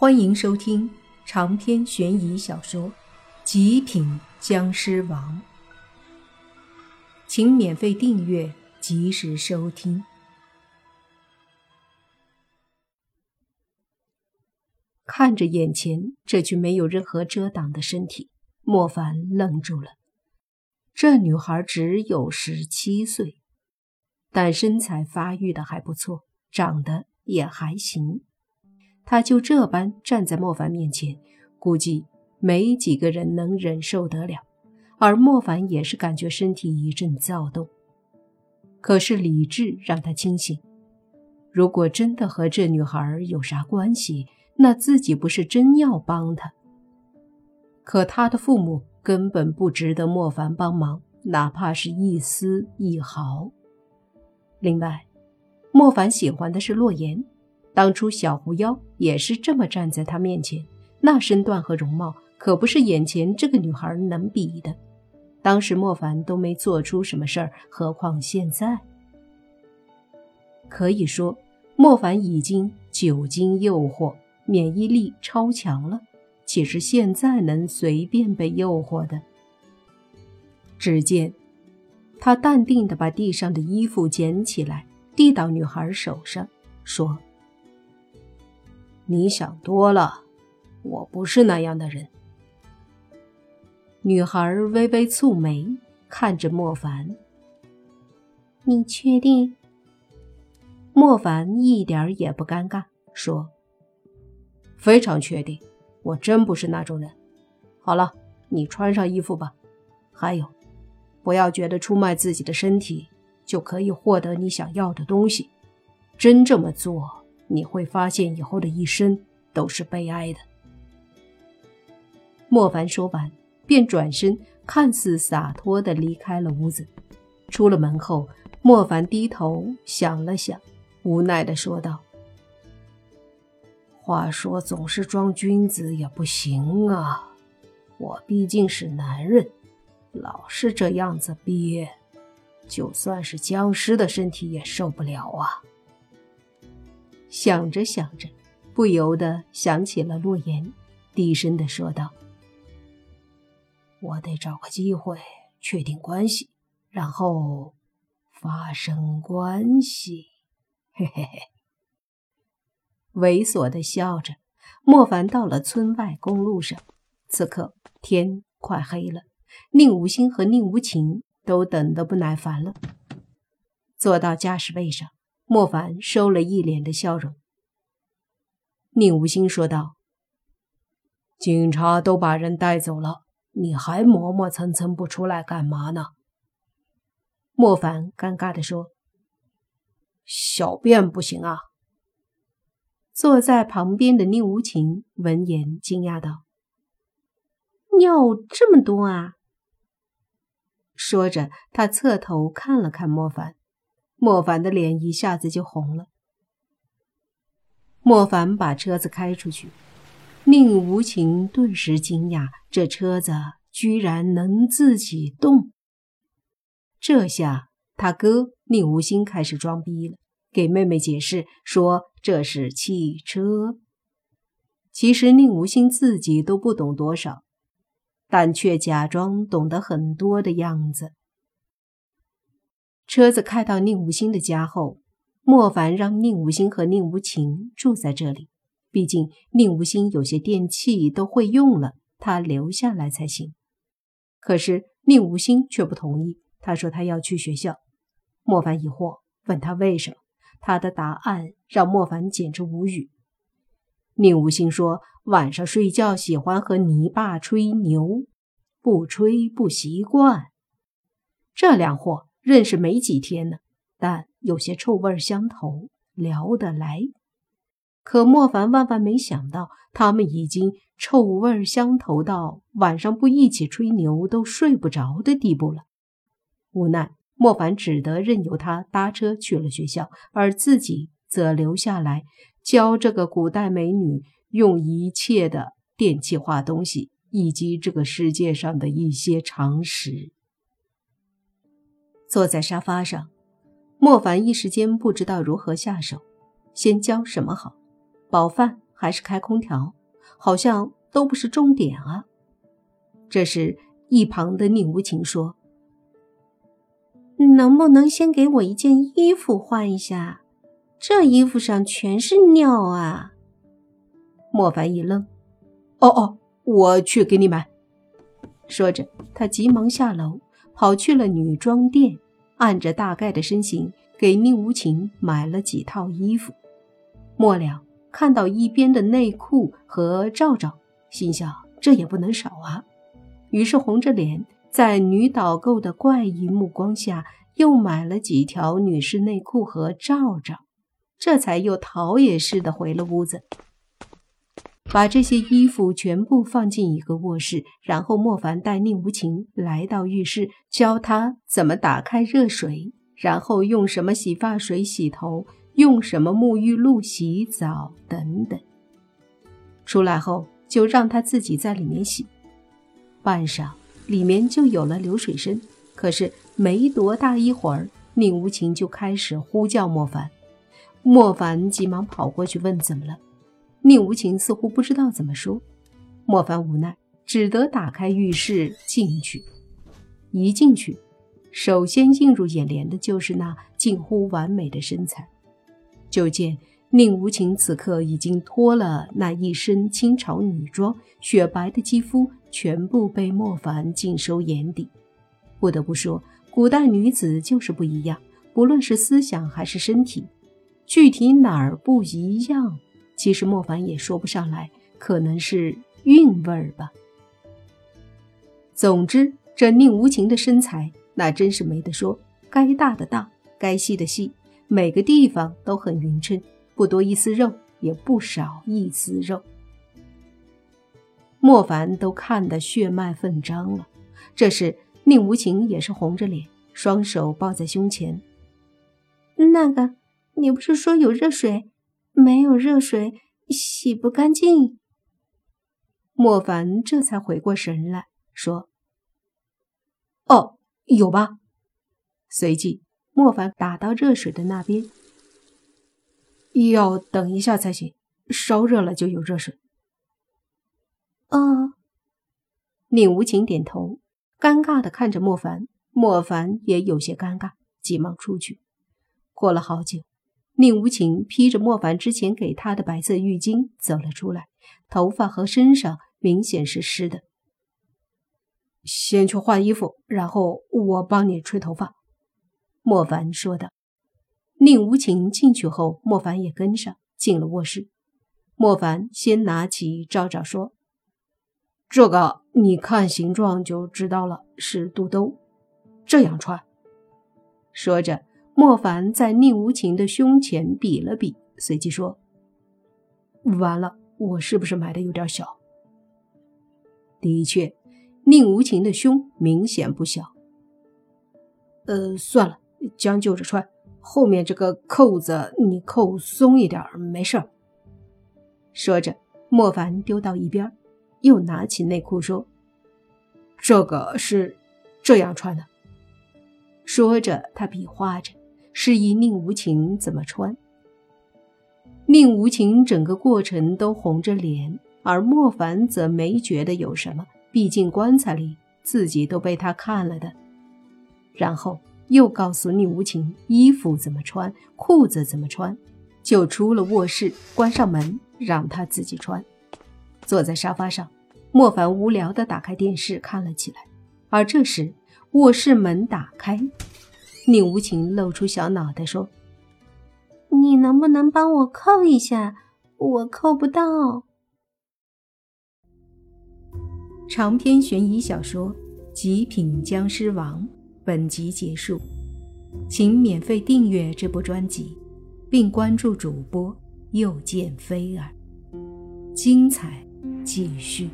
欢迎收听长篇悬疑小说《极品僵尸王》，请免费订阅，及时收听。看着眼前这具没有任何遮挡的身体，莫凡愣住了。这女孩只有十七岁，但身材发育的还不错，长得也还行。他就这般站在莫凡面前，估计没几个人能忍受得了。而莫凡也是感觉身体一阵躁动，可是理智让他清醒。如果真的和这女孩有啥关系，那自己不是真要帮她。可他的父母根本不值得莫凡帮忙，哪怕是一丝一毫。另外，莫凡喜欢的是洛言。当初小狐妖也是这么站在他面前，那身段和容貌可不是眼前这个女孩能比的。当时莫凡都没做出什么事儿，何况现在？可以说，莫凡已经久经诱惑，免疫力超强了。岂是现在能随便被诱惑的？只见他淡定地把地上的衣服捡起来，递到女孩手上，说。你想多了，我不是那样的人。女孩微微蹙眉，看着莫凡。你确定？莫凡一点也不尴尬，说：“非常确定，我真不是那种人。好了，你穿上衣服吧。还有，不要觉得出卖自己的身体就可以获得你想要的东西，真这么做。”你会发现，以后的一生都是悲哀的。莫凡说完，便转身，看似洒脱的离开了屋子。出了门后，莫凡低头想了想，无奈的说道：“话说，总是装君子也不行啊。我毕竟是男人，老是这样子憋，就算是僵尸的身体也受不了啊。”想着想着，不由得想起了洛言，低声的说道：“我得找个机会确定关系，然后发生关系。”嘿嘿嘿，猥琐的笑着。莫凡到了村外公路上，此刻天快黑了，宁无心和宁无情都等得不耐烦了。坐到驾驶位上。莫凡收了一脸的笑容。宁无心说道：“警察都把人带走了，你还磨磨蹭蹭不出来干嘛呢？”莫凡尴尬地说：“小便不行啊。”坐在旁边的宁无情闻言惊讶道：“尿这么多啊！”说着，他侧头看了看莫凡。莫凡的脸一下子就红了。莫凡把车子开出去，宁无情顿时惊讶：这车子居然能自己动。这下他哥宁无心开始装逼了，给妹妹解释说这是汽车。其实宁无心自己都不懂多少，但却假装懂得很多的样子。车子开到宁无心的家后，莫凡让宁无心和宁无情住在这里。毕竟宁无心有些电器都会用了，他留下来才行。可是宁无心却不同意，他说他要去学校。莫凡疑惑，问他为什么。他的答案让莫凡简直无语。宁无心说晚上睡觉喜欢和泥巴吹牛，不吹不习惯。这两货。认识没几天呢，但有些臭味相投，聊得来。可莫凡万万没想到，他们已经臭味相投到晚上不一起吹牛都睡不着的地步了。无奈，莫凡只得任由他搭车去了学校，而自己则留下来教这个古代美女用一切的电气化东西，以及这个世界上的一些常识。坐在沙发上，莫凡一时间不知道如何下手，先教什么好。饱饭还是开空调，好像都不是重点啊。这时，一旁的宁无情说：“能不能先给我一件衣服换一下？这衣服上全是尿啊！”莫凡一愣：“哦哦，我去给你买。”说着，他急忙下楼，跑去了女装店，按着大概的身形给宁无情买了几套衣服。末了，看到一边的内裤和罩罩，心想这也不能少啊。于是红着脸，在女导购的怪异目光下，又买了几条女士内裤和罩罩，这才又逃也似的回了屋子，把这些衣服全部放进一个卧室。然后莫凡带宁无情来到浴室，教他怎么打开热水，然后用什么洗发水洗头，用什么沐浴露洗澡等等。出来后，就让他自己在里面洗。半晌，里面就有了流水声。可是没多大一会儿，宁无情就开始呼叫莫凡。莫凡急忙跑过去问怎么了。宁无情似乎不知道怎么说。莫凡无奈，只得打开浴室进去。一进去，首先映入眼帘的就是那近乎完美的身材。就见宁无情此刻已经脱了那一身清朝女装，雪白的肌肤。全部被莫凡尽收眼底。不得不说，古代女子就是不一样，不论是思想还是身体，具体哪儿不一样，其实莫凡也说不上来，可能是韵味儿吧。总之，这宁无情的身材那真是没得说，该大的大，该细的细，每个地方都很匀称，不多一丝肉，也不少一丝肉。莫凡都看得血脉奋张了，这时宁无情也是红着脸，双手抱在胸前。那个，你不是说有热水？没有热水，洗不干净。莫凡这才回过神来说：“哦，有吧。”随即，莫凡打到热水的那边，要等一下才行，烧热了就有热水。哦，宁无情点头，尴尬的看着莫凡。莫凡也有些尴尬，急忙出去。过了好久，宁无情披着莫凡之前给他的白色浴巾走了出来，头发和身上明显是湿的。先去换衣服，然后我帮你吹头发。”莫凡说道。宁无情进去后，莫凡也跟上进了卧室。莫凡先拿起罩罩说。这个你看形状就知道了，是肚兜，这样穿。说着，莫凡在宁无情的胸前比了比，随即说：“完了，我是不是买的有点小？”的确，宁无情的胸明显不小。呃，算了，将就着穿，后面这个扣子你扣松一点，没事儿。说着，莫凡丢到一边。又拿起内裤说：“这个是这样穿的。”说着，他比划着，示意宁无情怎么穿。宁无情整个过程都红着脸，而莫凡则没觉得有什么，毕竟棺材里自己都被他看了的。然后又告诉宁无情衣服怎么穿，裤子怎么穿，就出了卧室，关上门，让他自己穿。坐在沙发上，莫凡无聊地打开电视看了起来。而这时，卧室门打开，宁无情露出小脑袋说：“你能不能帮我扣一下？我扣不到。”长篇悬疑小说《极品僵尸王》本集结束，请免费订阅这部专辑，并关注主播又见菲儿，精彩。继续。